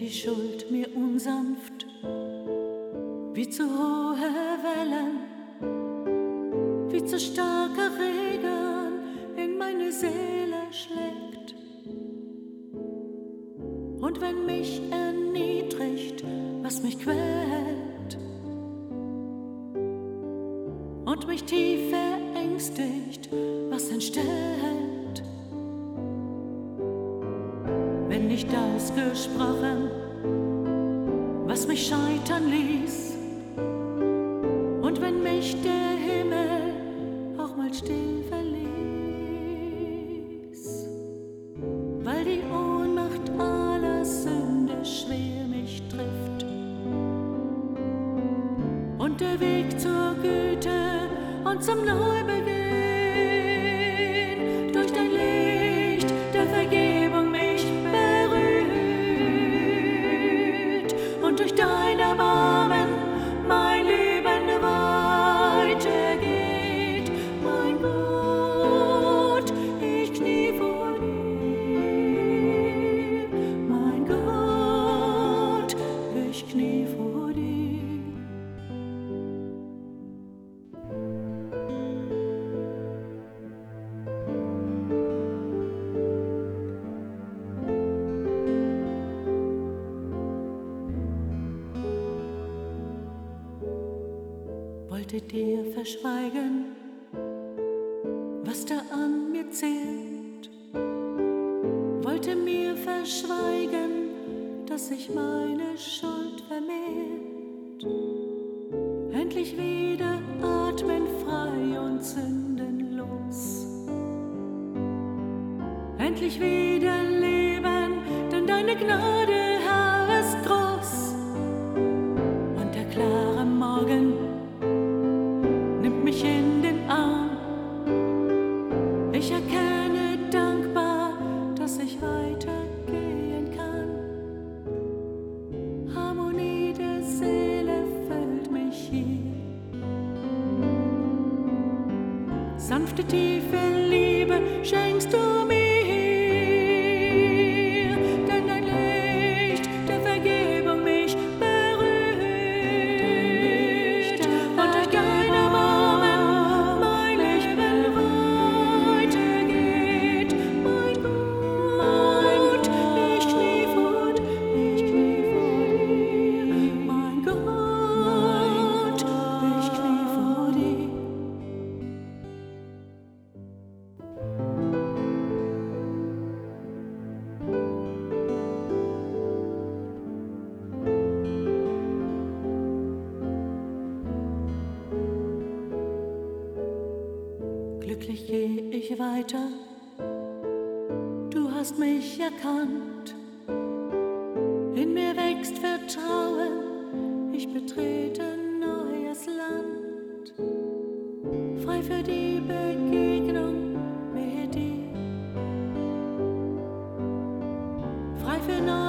die Schuld mir unsanft wie zu hohe Wellen, wie zu starker Regen in meine Seele schlägt. Und wenn mich erniedrigt, was mich quält, und mich tief verängstigt, was entstellt, ausgesprochen, was mich scheitern ließ, und wenn mich der Himmel auch mal still verließ, weil die Ohnmacht aller Sünde schwer mich trifft. Und der Weg zur Güte und zum Neubeginn durch dein wollte dir verschweigen, was da an mir zählt, wollte mir verschweigen, dass sich meine Schuld vermehrt, endlich wieder atmen frei und sündenlos, endlich wieder leben, denn deine Gnade, Ich erkenne dankbar, dass ich weitergehen kann. Harmonie der Seele füllt mich hier. Sanfte, tiefe Liebe schenkst du mir. Glücklich gehe ich weiter, du hast mich erkannt. In mir wächst Vertrauen, ich betrete neues Land. Frei für die Begegnung mit dir. Frei für neues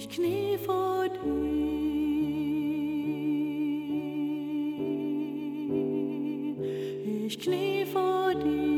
Ich knie vor dir. Ich knie vor dir.